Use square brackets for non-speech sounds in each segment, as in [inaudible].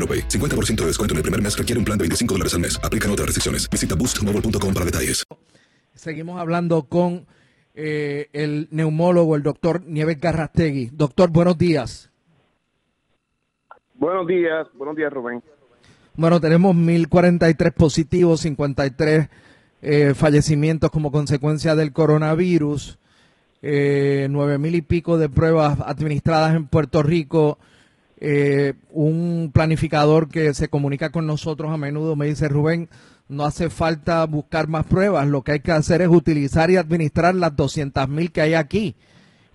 AroPay. 50% de descuento en el primer mes requiere un plan de 25 dólares al mes. Aplican otras restricciones. Visita boostmobile.com para detalles. Seguimos hablando con eh, el neumólogo, el doctor Nieves Garrastegui. Doctor, buenos días. Buenos días, buenos días Rubén. Bueno, tenemos 1043 positivos, 53 eh, fallecimientos como consecuencia del coronavirus, eh, 9 mil y pico de pruebas administradas en Puerto Rico. Eh, un planificador que se comunica con nosotros a menudo me dice, Rubén, no hace falta buscar más pruebas, lo que hay que hacer es utilizar y administrar las 200 mil que hay aquí,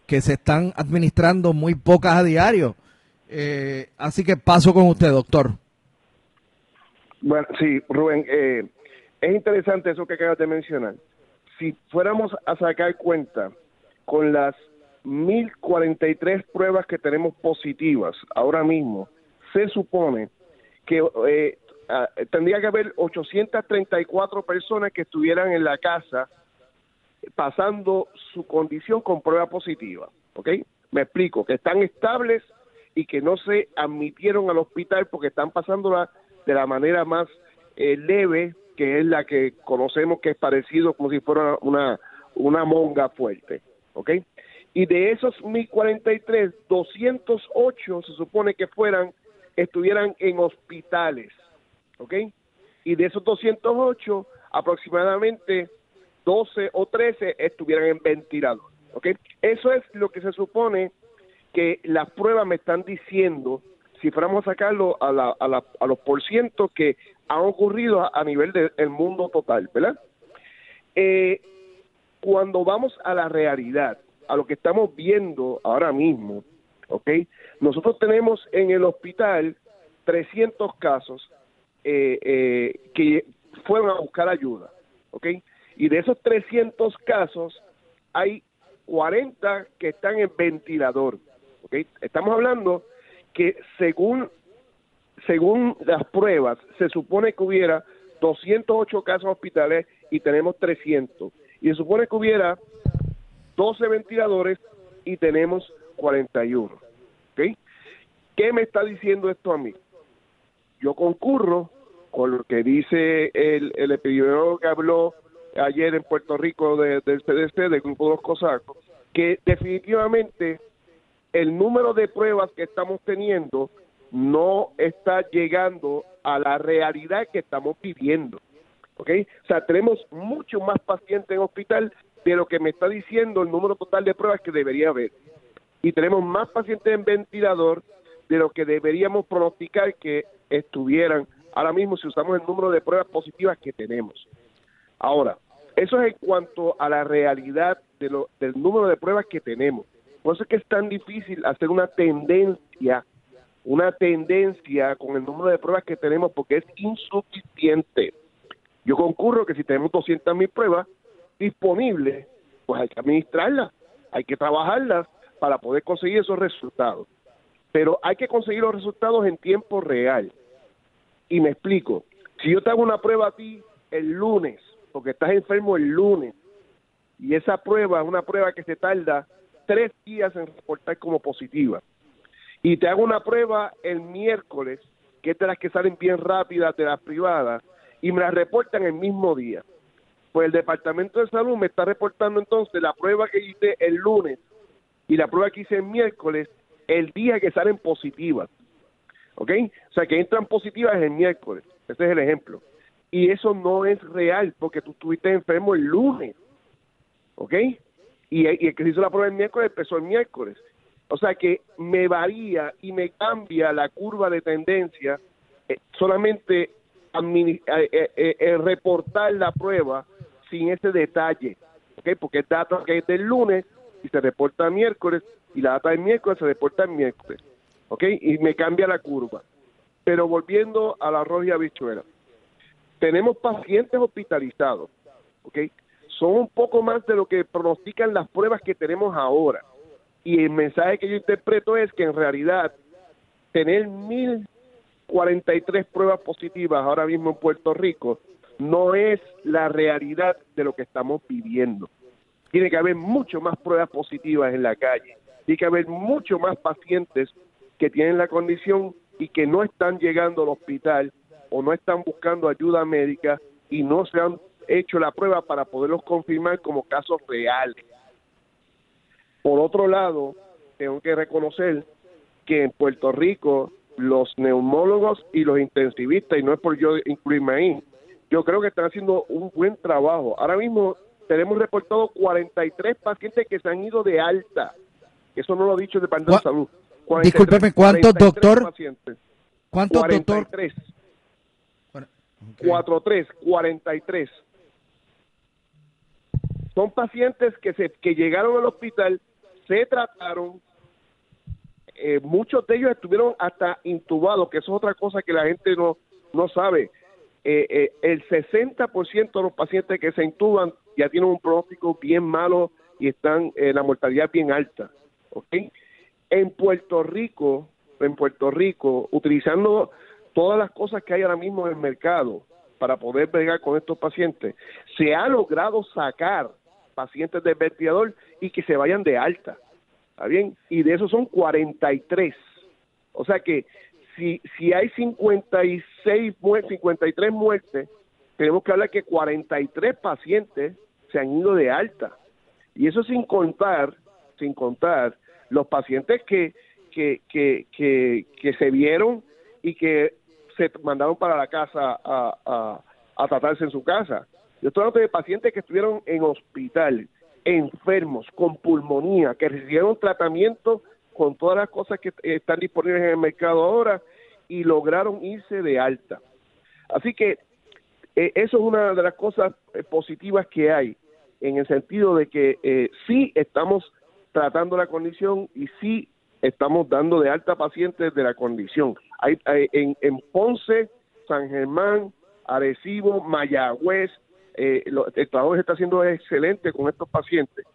que se están administrando muy pocas a diario. Eh, así que paso con usted, doctor. Bueno, sí, Rubén, eh, es interesante eso que acabas de mencionar. Si fuéramos a sacar cuenta con las 1043 pruebas que tenemos positivas ahora mismo, se supone que eh, tendría que haber 834 personas que estuvieran en la casa pasando su condición con prueba positiva, ¿ok? Me explico, que están estables y que no se admitieron al hospital porque están pasándola de la manera más eh, leve, que es la que conocemos que es parecido como si fuera una, una monga fuerte, ¿ok? Y de esos 1043, 208 se supone que fueran, estuvieran en hospitales, ¿ok? Y de esos 208, aproximadamente 12 o 13 estuvieran en ventilador, ¿ok? Eso es lo que se supone que las pruebas me están diciendo, si fuéramos a sacarlo a, la, a, la, a los porcientos que han ocurrido a, nivel del mundo total, ¿verdad? Eh, cuando vamos a la realidad, a lo que estamos viendo ahora mismo, ¿ok? Nosotros tenemos en el hospital 300 casos eh, eh, que fueron a buscar ayuda, ¿ok? Y de esos 300 casos hay 40 que están en ventilador, ¿ok? Estamos hablando que según según las pruebas se supone que hubiera 208 casos hospitales y tenemos 300 y se supone que hubiera 12 ventiladores y tenemos 41. ¿Ok? ¿Qué me está diciendo esto a mí? Yo concurro con lo que dice el, el epidemiólogo que habló ayer en Puerto Rico del CDC, del Grupo de los Cosacos, que definitivamente el número de pruebas que estamos teniendo no está llegando a la realidad que estamos viviendo. O sea, tenemos mucho más pacientes en hospital de lo que me está diciendo el número total de pruebas que debería haber. Y tenemos más pacientes en ventilador de lo que deberíamos pronosticar que estuvieran ahora mismo si usamos el número de pruebas positivas que tenemos. Ahora, eso es en cuanto a la realidad de lo, del número de pruebas que tenemos. Por eso es que es tan difícil hacer una tendencia, una tendencia con el número de pruebas que tenemos porque es insuficiente. Yo concurro que si tenemos 200 mil pruebas disponibles, pues hay que administrarlas, hay que trabajarlas para poder conseguir esos resultados. Pero hay que conseguir los resultados en tiempo real. Y me explico. Si yo te hago una prueba a ti el lunes, porque estás enfermo el lunes, y esa prueba es una prueba que se tarda tres días en reportar como positiva, y te hago una prueba el miércoles, que es de las que salen bien rápidas de las privadas, y me la reportan el mismo día. Pues el Departamento de Salud me está reportando entonces la prueba que hice el lunes y la prueba que hice el miércoles el día que salen positivas. ¿Ok? O sea, que entran positivas el miércoles. Ese es el ejemplo. Y eso no es real porque tú estuviste enfermo el lunes. ¿Ok? Y, el que hizo la prueba el miércoles empezó el miércoles. O sea que me varía y me cambia la curva de tendencia eh, solamente eh, eh, reportar la prueba sin ese detalle. ¿Ok? Porque el dato que es del lunes y se reporta miércoles y la data del miércoles se reporta el miércoles. ¿ok? Y me cambia la curva. Pero volviendo a la arroz y habichuela, tenemos pacientes hospitalizados, ¿ok? Son un poco más de lo que pronostican las pruebas que tenemos ahora. Y el mensaje que yo interpreto es que en realidad tener 1043 pruebas positivas ahora mismo en Puerto Rico no es la realidad de lo que estamos viviendo. Tiene que haber mucho más pruebas positivas en la calle. Tiene que haber mucho más pacientes que tienen la condición y que no están llegando al hospital o no están buscando ayuda médica y no se han hecho la prueba para poderlos confirmar como casos reales. Por otro lado, tengo que reconocer que en Puerto Rico los neumólogos y los intensivistas, y no es por yo incluirme ahí, yo creo que están haciendo un buen trabajo. Ahora mismo tenemos reportado 43 pacientes que se han ido de alta. Eso no lo ha dicho el Departamento de Salud. Discúlpeme, ¿cuántos, doctor? ¿Cuántos, doctor? 43, 43. Son pacientes que, se, que llegaron al hospital, se trataron, eh, muchos de ellos estuvieron hasta intubados, que eso es otra cosa que la gente no, no sabe. Eh, eh, el 60% de los pacientes que se intuban ya tienen un pronóstico bien malo y están en la mortalidad bien alta. ¿ok?, en Puerto Rico, en Puerto Rico, utilizando todas las cosas que hay ahora mismo en el mercado para poder bregar con estos pacientes, se ha logrado sacar pacientes del ventilador y que se vayan de alta. ¿Está bien? Y de esos son 43. O sea que si, si hay 56 muertes, 53 muertes, tenemos que hablar que 43 pacientes se han ido de alta. Y eso sin contar, sin contar los pacientes que, que, que, que, se vieron y que se mandaron para la casa a, a, tratarse en su casa. Yo estoy hablando de pacientes que estuvieron en hospital, enfermos, con pulmonía, que recibieron tratamiento con todas las cosas que están disponibles en el mercado ahora y lograron irse de alta. Así que eh, eso es una de las cosas eh, positivas que hay, en el sentido de que eh, sí estamos tratando la condición y sí estamos dando de alta pacientes de la condición. Hay, en, en, Ponce, San Germán, Arecibo, Mayagüez, eh, el trabajo está haciendo excelente con estos pacientes.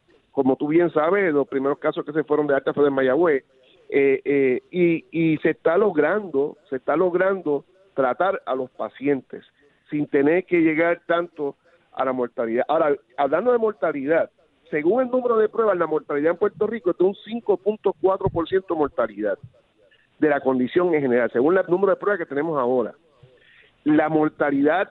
Como tú bien sabes, los primeros casos que se fueron de alta fue de Mayagüez. Eh, eh, y, y se está logrando, se está logrando tratar a los pacientes sin tener que llegar tanto a la mortalidad. Ahora, hablando de mortalidad, según el número de pruebas, la mortalidad en Puerto Rico es de un 5.4% de mortalidad de la condición en general, según el número de pruebas que tenemos ahora. La mortalidad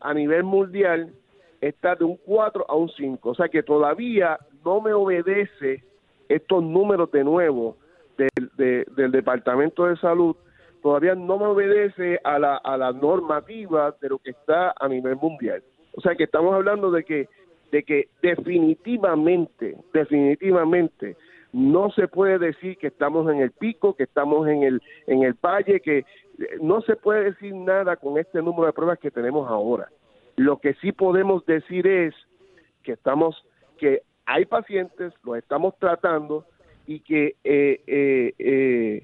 a nivel mundial está de un 4 a un 5, o sea que todavía no me obedece estos números de nuevo del, del Departamento de Salud, todavía no me obedece a la, a la normativa de lo que está a nivel mundial. O sea que estamos hablando de que de que definitivamente, definitivamente no se puede decir que estamos en el pico, que estamos en el, en el valle, que no se puede decir nada con este número de pruebas que tenemos ahora. Lo que sí podemos decir es que estamos, que hay pacientes, los estamos tratando y que eh, eh, eh,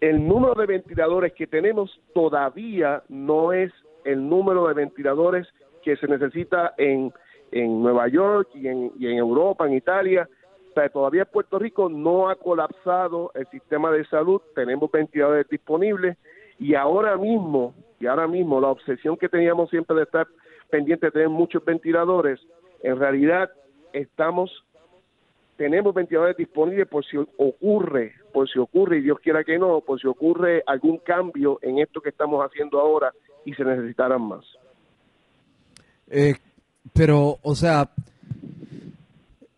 el número de ventiladores que tenemos todavía no es el número de ventiladores que se necesita en, en Nueva York y en, Europa, en Italia. O sea, todavía Puerto Rico no ha colapsado el sistema de salud, tenemos ventiladores disponibles y ahora mismo, y ahora mismo la obsesión que teníamos siempre de estar pendiente de tener muchos ventiladores, en realidad estamos tenemos ventiladores disponibles por si ocurre, por si ocurre, y Dios quiera que no, por si ocurre algún cambio en esto que estamos haciendo ahora y se necesitaran más. Eh, pero, o sea,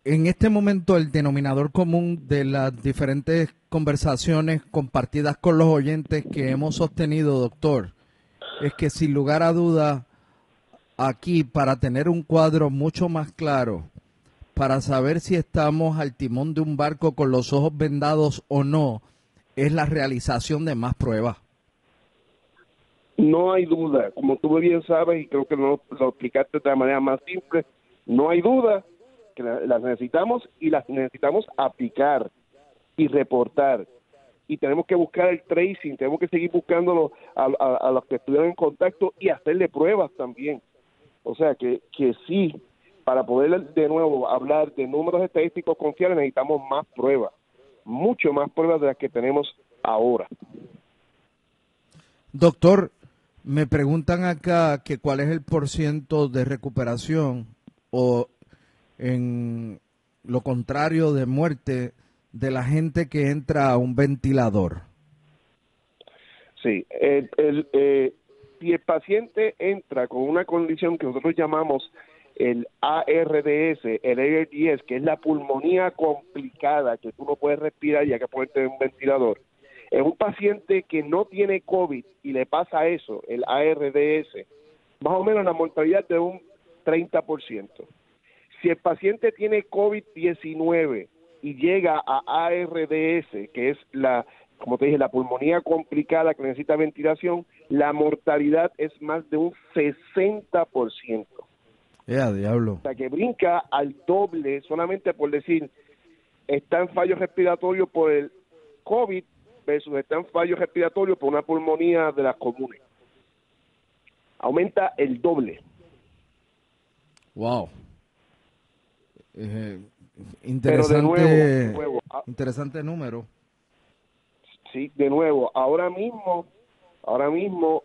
en este momento el denominador común de las diferentes conversaciones compartidas con los oyentes que hemos sostenido, doctor, es que sin lugar a duda, aquí para tener un cuadro mucho más claro, para saber si estamos al timón de un barco con los ojos vendados o no, es la realización de más pruebas. No hay duda, como tú bien sabes, y creo que lo, lo explicaste de la manera más simple, no hay duda que las necesitamos y las necesitamos aplicar y reportar. Y tenemos que buscar el tracing, tenemos que seguir buscándolo a, a los que estuvieron en contacto y hacerle pruebas también. O sea que, que sí, para poder de nuevo hablar de números estadísticos confiables necesitamos más pruebas, mucho más pruebas de las que tenemos ahora. Doctor, me preguntan acá que cuál es el porciento de recuperación o en lo contrario de muerte de la gente que entra a un ventilador. Sí, el, el, eh, si el paciente entra con una condición que nosotros llamamos el ARDS, el ARDS, que es la pulmonía complicada, que tú no puedes respirar y hay que ponerte en un ventilador, es un paciente que no tiene COVID y le pasa eso, el ARDS, más o menos la mortalidad de un 30%. Si el paciente tiene COVID-19 y llega a ARDS, que es la, como te dije, la pulmonía complicada que necesita ventilación, la mortalidad es más de un 60%. Ya, diablo. O sea, que brinca al doble solamente por decir, está en fallo respiratorio por el COVID versus está en fallo respiratorio por una pulmonía de las comunes. Aumenta el doble. Wow. Eh, interesante, ah, interesante número. Sí, de nuevo, ahora mismo, ahora mismo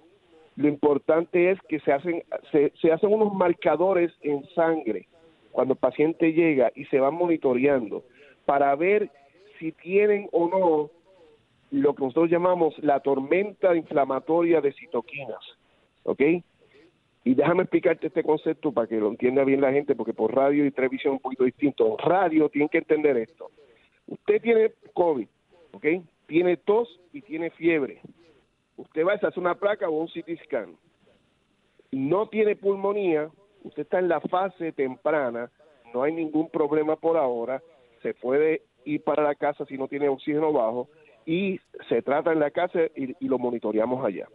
lo importante es que se hacen, se, hacen unos marcadores en sangre cuando el paciente llega y se van monitoreando para ver si tienen o no lo que nosotros llamamos la tormenta inflamatoria de citoquinas, ¿ok? Y déjame explicarte este concepto para que lo entienda bien la gente, porque por radio y televisión es un poquito distinto. Radio tienen que entender esto. Usted tiene COVID, ¿ok? Tiene tos y tiene fiebre usted va a hacer una placa o un CT scan, no tiene pulmonía, usted está en la fase temprana, no hay ningún problema por ahora, se puede ir para la casa si no tiene oxígeno bajo y se trata en la casa y, lo monitoreamos allá.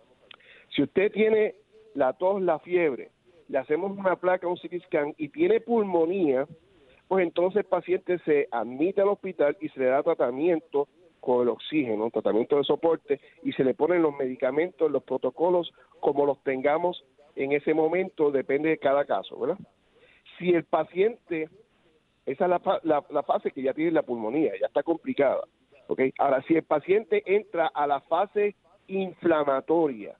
Si usted tiene la tos, la fiebre, le hacemos una placa, un CT scan y tiene pulmonía, pues entonces el paciente se admite al hospital y se le da tratamiento con el oxígeno, tratamiento de soporte, y se le ponen los medicamentos, los protocolos, como los tengamos en ese momento, depende de cada caso, ¿verdad? Si el paciente, esa es la, la, fase que ya tiene la pulmonía, ya está complicada, ¿ok? Ahora, si el paciente entra a la fase inflamatoria,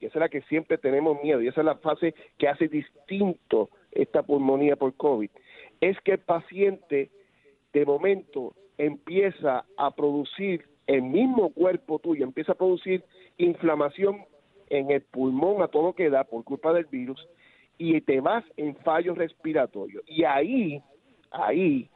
y esa es la que siempre tenemos miedo, y esa es la fase que hace distinto esta pulmonía por COVID, es que el paciente de momento empieza a producir el mismo cuerpo tuyo, empieza a producir inflamación en el pulmón a todo que da por culpa del virus y te vas en fallo respiratorio. Y ahí, ahí,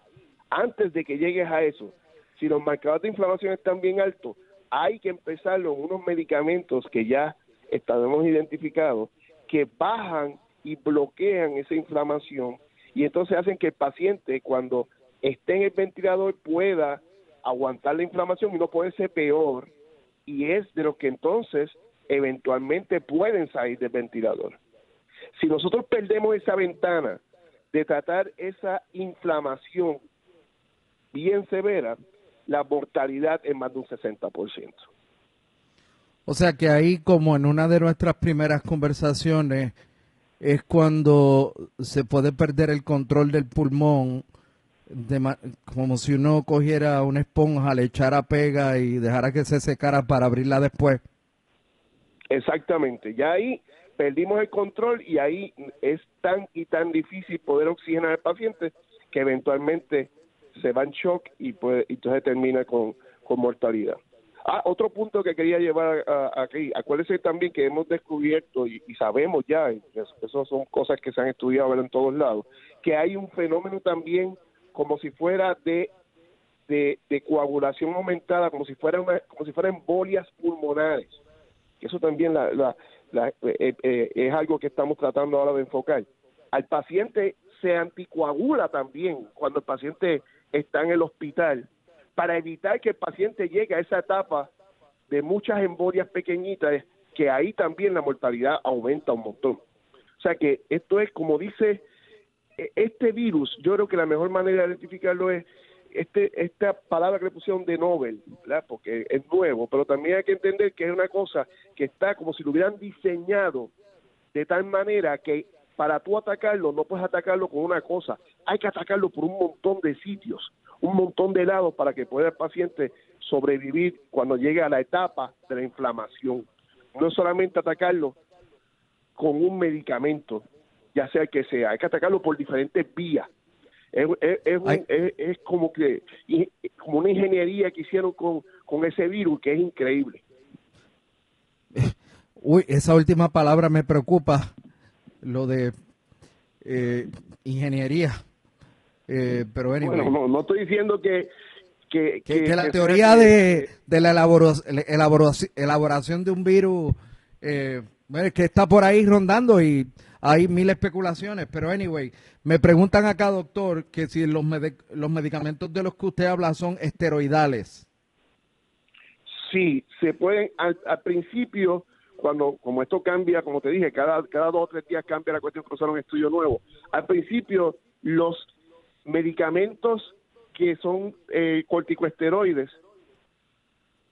antes de que llegues a eso, si los marcadores de inflamación están bien altos, hay que empezar unos medicamentos que ya estamos identificados que bajan y bloquean esa inflamación y entonces hacen que el paciente cuando esté en el ventilador pueda aguantar la inflamación y no puede ser peor y es de lo que entonces eventualmente pueden salir del ventilador. Si nosotros perdemos esa ventana de tratar esa inflamación bien severa, la mortalidad es más de un 60%. O sea que ahí, como en una de nuestras primeras conversaciones, es cuando se puede perder el control del pulmón, como si uno cogiera una esponja, le echara pega y dejara que se secara para abrirla después. Exactamente, ya ahí perdimos el control y ahí es tan y tan difícil poder oxigenar al paciente que eventualmente se va en shock y puede, entonces termina con, con mortalidad. Ah, otro punto que quería llevar aquí, acuérdense también que hemos descubierto y, sabemos ya, eso, son cosas que se han estudiado en todos lados, que hay un fenómeno también como si fuera de, de, coagulación aumentada, como si fuera como si fueran embolias pulmonares. Eso también la, la, eh, eh, es algo que estamos tratando ahora de enfocar. Al paciente se anticoagula también cuando el paciente está en el hospital para evitar que el paciente llegue a esa etapa de muchas embolias pequeñitas, que ahí también la mortalidad aumenta un montón. O sea que esto es, como dice, este virus, yo creo que la mejor manera de identificarlo es este, esta palabra que le pusieron de Nobel, ¿verdad? porque es nuevo, pero también hay que entender que es una cosa que está como si lo hubieran diseñado de tal manera que para tú atacarlo no puedes atacarlo con una cosa, hay que atacarlo por un montón de sitios un montón de lados para que pueda el paciente sobrevivir cuando llegue a la etapa de la inflamación. No solamente atacarlo con un medicamento, ya sea que sea, hay que atacarlo por diferentes vías. Es, es, como que como una ingeniería que hicieron con, con ese virus que es increíble. [laughs] Uy, esa última palabra me preocupa, lo de eh, ingeniería. Eh, pero bueno, no, no estoy diciendo que... Que, la teoría de, de la elaboración, elaboración, de un virus eh, que está por ahí rondando y hay mil especulaciones, pero anyway, me preguntan acá, doctor, que si los, medicamentos de los que usted habla son esteroidales. Sí, se pueden, al, principio, cuando, como esto cambia, como te dije, cada, cada dos o tres días cambia la cuestión, que un estudio nuevo. Al principio, los medicamentos que son eh, corticoesteroides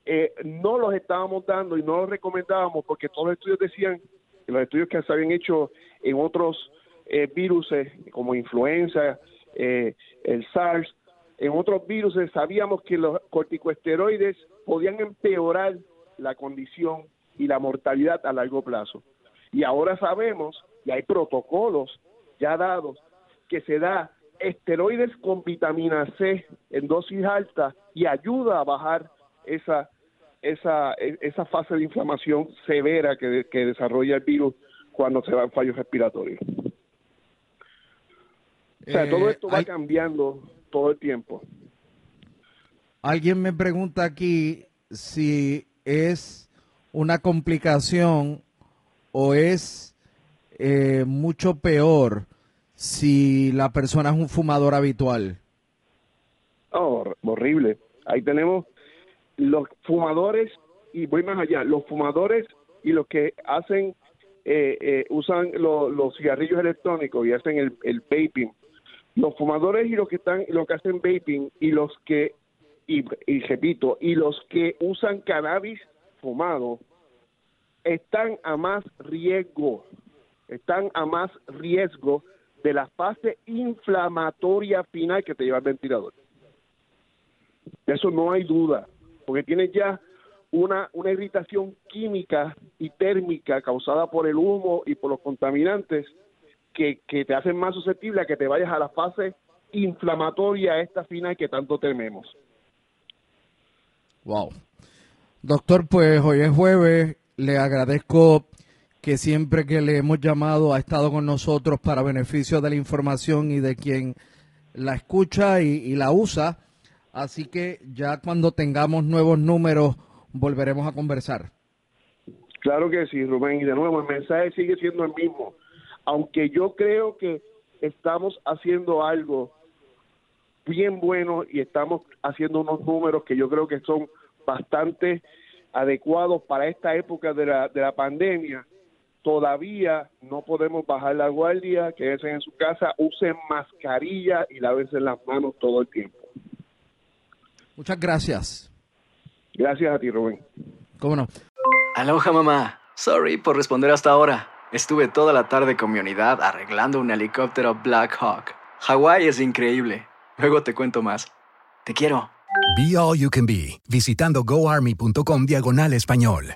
eh, no los estábamos dando y no los recomendábamos porque todos los estudios decían, los estudios que se habían hecho en otros eh, virus como influenza, eh, el SARS, en otros virus sabíamos que los corticoesteroides podían empeorar la condición y la mortalidad a largo plazo. Y ahora sabemos, y hay protocolos ya dados, que se da esteroides con vitamina C en dosis altas y ayuda a bajar esa esa esa fase de inflamación severa que, que desarrolla el virus cuando se va en fallos respiratorios. O sea, todo eh, esto va cambiando todo el tiempo. Alguien me pregunta aquí si es una complicación o es eh, mucho peor si la persona es un fumador habitual? Oh, horrible. Ahí tenemos los fumadores, y voy más allá, los fumadores y los que hacen, eh, eh, usan los cigarrillos electrónicos y hacen el, vaping. Los fumadores y los que están, los que hacen vaping y los que, y, y repito, y los que usan cannabis fumado, están a más riesgo, están a más riesgo de la fase inflamatoria final que te lleva el ventilador. De eso no hay duda, porque tienes ya una, irritación química y térmica causada por el humo y por los contaminantes que, que te hacen más susceptible a que te vayas a la fase inflamatoria esta final que tanto tememos. Wow. Doctor, pues hoy es jueves, le agradezco que siempre que le hemos llamado ha estado con nosotros para beneficio de la información y de quien la escucha y, la usa. Así que ya cuando tengamos nuevos números volveremos a conversar. Claro que sí, Rubén. Y de nuevo, el mensaje sigue siendo el mismo. Aunque yo creo que estamos haciendo algo bien buenos y estamos haciendo unos números que yo creo que son bastante adecuados para esta época de la, de la pandemia. Todavía no podemos bajar la guardia, quédense en su casa, usen mascarilla y lávense las manos todo el tiempo. Muchas gracias. Gracias a ti, Rubén. ¿Cómo no? Aloha, mamá. Sorry por responder hasta ahora. Estuve toda la tarde con mi unidad arreglando un helicóptero Black Hawk. Hawái es increíble. Luego te cuento más. Te quiero. Be All You Can Be, visitando goarmy.com diagonal español.